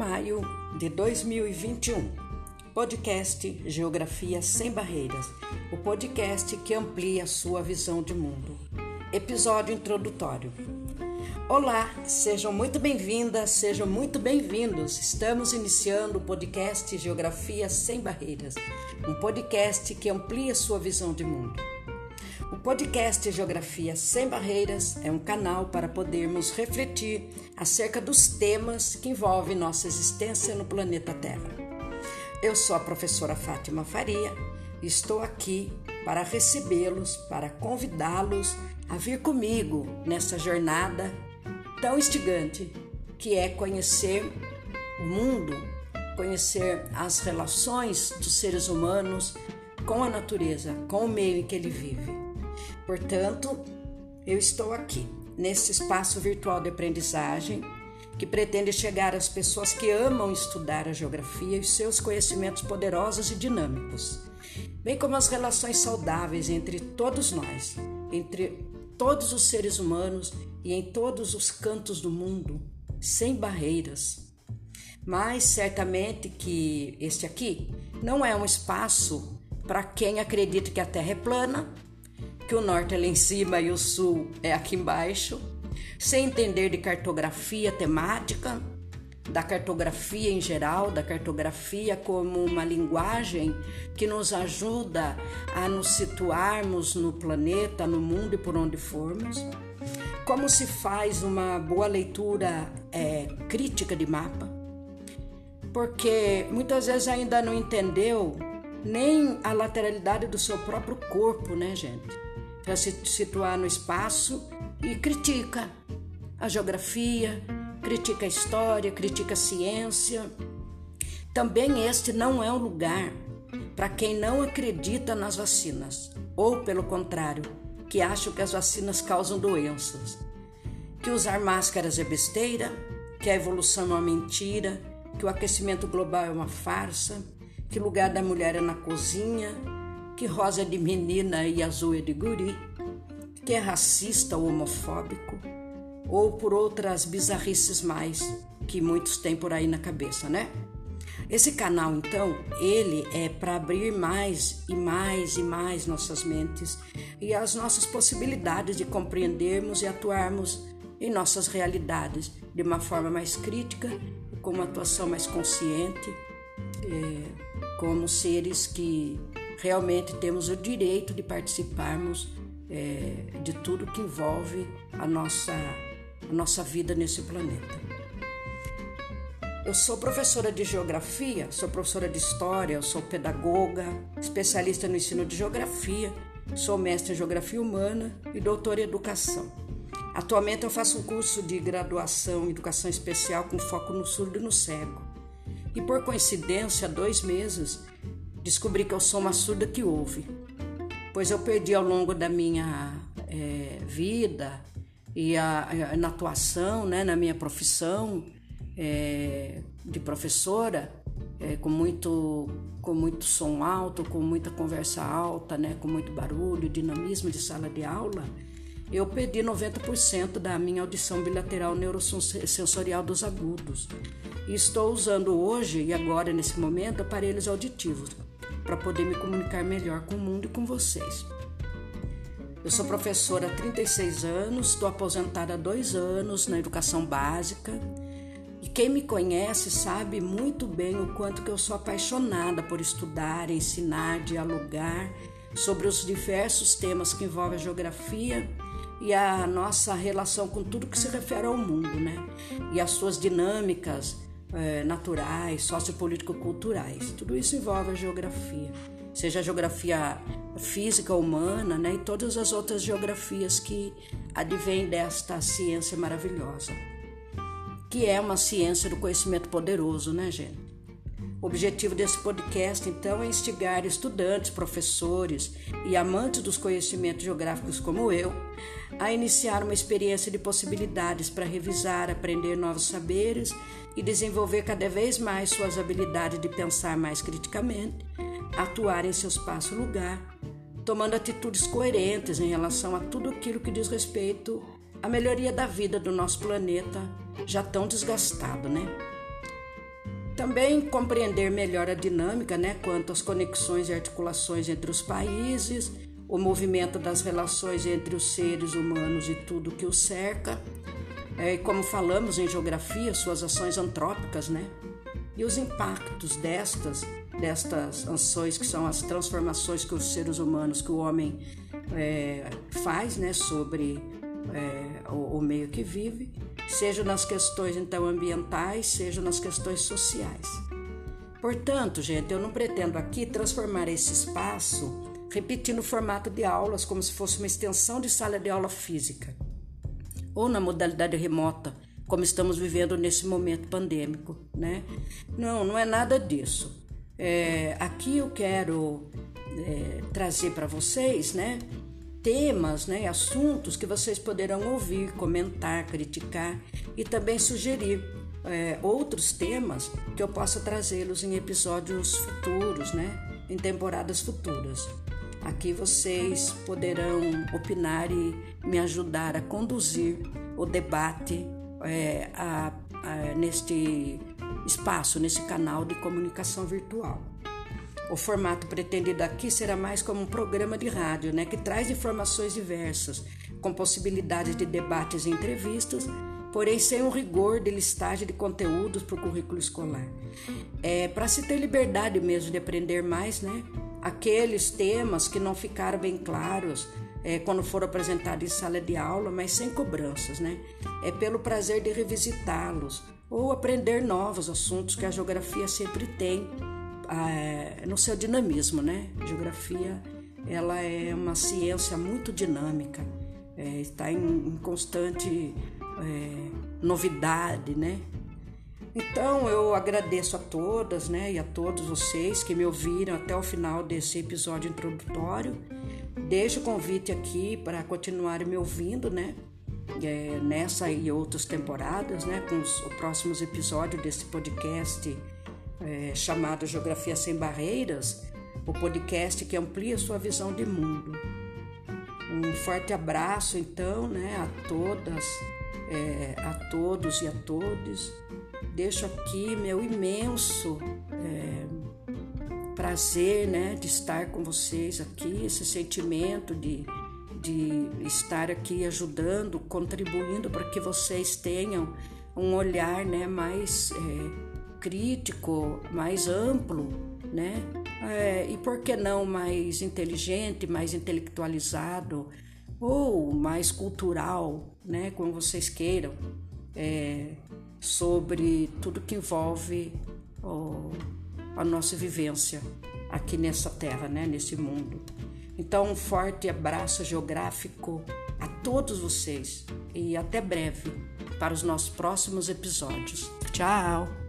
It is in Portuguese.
maio de 2021. Podcast Geografia Sem Barreiras o podcast que amplia sua visão de mundo. Episódio introdutório. Olá, sejam muito bem-vindas, sejam muito bem-vindos. Estamos iniciando o podcast Geografia Sem Barreiras, um podcast que amplia sua visão de mundo. O podcast Geografia Sem Barreiras é um canal para podermos refletir acerca dos temas que envolvem nossa existência no planeta Terra. Eu sou a professora Fátima Faria e estou aqui para recebê-los, para convidá-los a vir comigo nessa jornada tão instigante que é conhecer o mundo, conhecer as relações dos seres humanos com a natureza, com o meio em que ele vive. Portanto, eu estou aqui nesse espaço virtual de aprendizagem que pretende chegar às pessoas que amam estudar a geografia e seus conhecimentos poderosos e dinâmicos, bem como as relações saudáveis entre todos nós, entre todos os seres humanos e em todos os cantos do mundo, sem barreiras. Mas certamente que este aqui não é um espaço para quem acredita que a Terra é plana, que o norte é lá em cima e o sul é aqui embaixo, sem entender de cartografia temática, da cartografia em geral, da cartografia como uma linguagem que nos ajuda a nos situarmos no planeta, no mundo e por onde formos. Como se faz uma boa leitura é, crítica de mapa? Porque muitas vezes ainda não entendeu nem a lateralidade do seu próprio corpo, né, gente? Para se situar no espaço e critica a geografia, critica a história, critica a ciência. Também este não é um lugar para quem não acredita nas vacinas, ou pelo contrário, que acham que as vacinas causam doenças, que usar máscaras é besteira, que a evolução é uma mentira, que o aquecimento global é uma farsa, que o lugar da mulher é na cozinha, que rosa é de menina e azul é de guri, que é racista ou homofóbico, ou por outras bizarrices mais que muitos têm por aí na cabeça, né? Esse canal, então, ele é para abrir mais e mais e mais nossas mentes e as nossas possibilidades de compreendermos e atuarmos em nossas realidades de uma forma mais crítica, com uma atuação mais consciente, é, como seres que realmente temos o direito de participarmos é, de tudo que envolve a nossa, a nossa vida nesse planeta. Eu sou professora de geografia, sou professora de história, sou pedagoga, especialista no ensino de geografia, sou mestre em geografia humana e doutora em educação. Atualmente eu faço um curso de graduação em educação especial com foco no surdo e no cego. E por coincidência, há dois meses, descobri que eu sou uma surda que ouve pois eu perdi ao longo da minha é, vida e a, a, na atuação, né, na minha profissão é, de professora, é, com muito com muito som alto, com muita conversa alta, né, com muito barulho, dinamismo de sala de aula, eu perdi 90% da minha audição bilateral neurosensorial dos agudos. E estou usando hoje e agora nesse momento aparelhos auditivos para poder me comunicar melhor com o mundo e com vocês. Eu sou professora há 36 anos, estou aposentada há dois anos na educação básica e quem me conhece sabe muito bem o quanto que eu sou apaixonada por estudar, ensinar, dialogar sobre os diversos temas que envolvem a geografia e a nossa relação com tudo que se refere ao mundo, né? E as suas dinâmicas é, naturais, sociopolítico-culturais. Tudo isso envolve a geografia, seja a geografia física humana né, e todas as outras geografias que advêm desta ciência maravilhosa, que é uma ciência do conhecimento poderoso, né, gente? O objetivo desse podcast, então, é instigar estudantes, professores e amantes dos conhecimentos geográficos como eu a iniciar uma experiência de possibilidades para revisar, aprender novos saberes e desenvolver cada vez mais suas habilidades de pensar mais criticamente, atuar em seu espaço-lugar, tomando atitudes coerentes em relação a tudo aquilo que diz respeito à melhoria da vida do nosso planeta, já tão desgastado, né? Também compreender melhor a dinâmica, né, quanto às conexões e articulações entre os países, o movimento das relações entre os seres humanos e tudo que os cerca, é, como falamos em geografia, suas ações antrópicas, né, e os impactos destas destas ações que são as transformações que os seres humanos, que o homem é, faz, né, sobre é, o, o meio que vive, seja nas questões então ambientais, seja nas questões sociais. Portanto, gente, eu não pretendo aqui transformar esse espaço repetindo o formato de aulas como se fosse uma extensão de sala de aula física ou na modalidade remota, como estamos vivendo nesse momento pandêmico, né? Não, não é nada disso. É, aqui eu quero é, trazer para vocês, né? Temas, né, assuntos que vocês poderão ouvir, comentar, criticar e também sugerir é, outros temas que eu possa trazê-los em episódios futuros, né, em temporadas futuras. Aqui vocês poderão opinar e me ajudar a conduzir o debate é, a, a, neste espaço, nesse canal de comunicação virtual. O formato pretendido aqui será mais como um programa de rádio, né, que traz informações diversas, com possibilidades de debates e entrevistas, porém sem o rigor de listagem de conteúdos para o currículo escolar. É para se ter liberdade mesmo de aprender mais, né? Aqueles temas que não ficaram bem claros é, quando foram apresentados em sala de aula, mas sem cobranças, né? É pelo prazer de revisitá-los ou aprender novos assuntos que a geografia sempre tem é, no seu dinamismo, né? Geografia ela é uma ciência muito dinâmica, é, está em, em constante é, novidade, né? Então eu agradeço a todas, né, e a todos vocês que me ouviram até o final desse episódio introdutório. Deixo o convite aqui para continuarem me ouvindo, né, é, nessa e outras temporadas, né, com os, os próximos episódios desse podcast é, chamado Geografia Sem Barreiras, o podcast que amplia sua visão de mundo. Um forte abraço, então, né, a todas, é, a todos e a todos. Deixo aqui meu imenso é, prazer, né, de estar com vocês aqui, esse sentimento de, de estar aqui ajudando, contribuindo para que vocês tenham um olhar, né, mais é, crítico, mais amplo, né? É, e por que não mais inteligente, mais intelectualizado ou mais cultural, né? Como vocês queiram, é, sobre tudo que envolve a nossa vivência aqui nessa terra, né? Nesse mundo. Então, um forte abraço geográfico a todos vocês e até breve para os nossos próximos episódios. Tchau!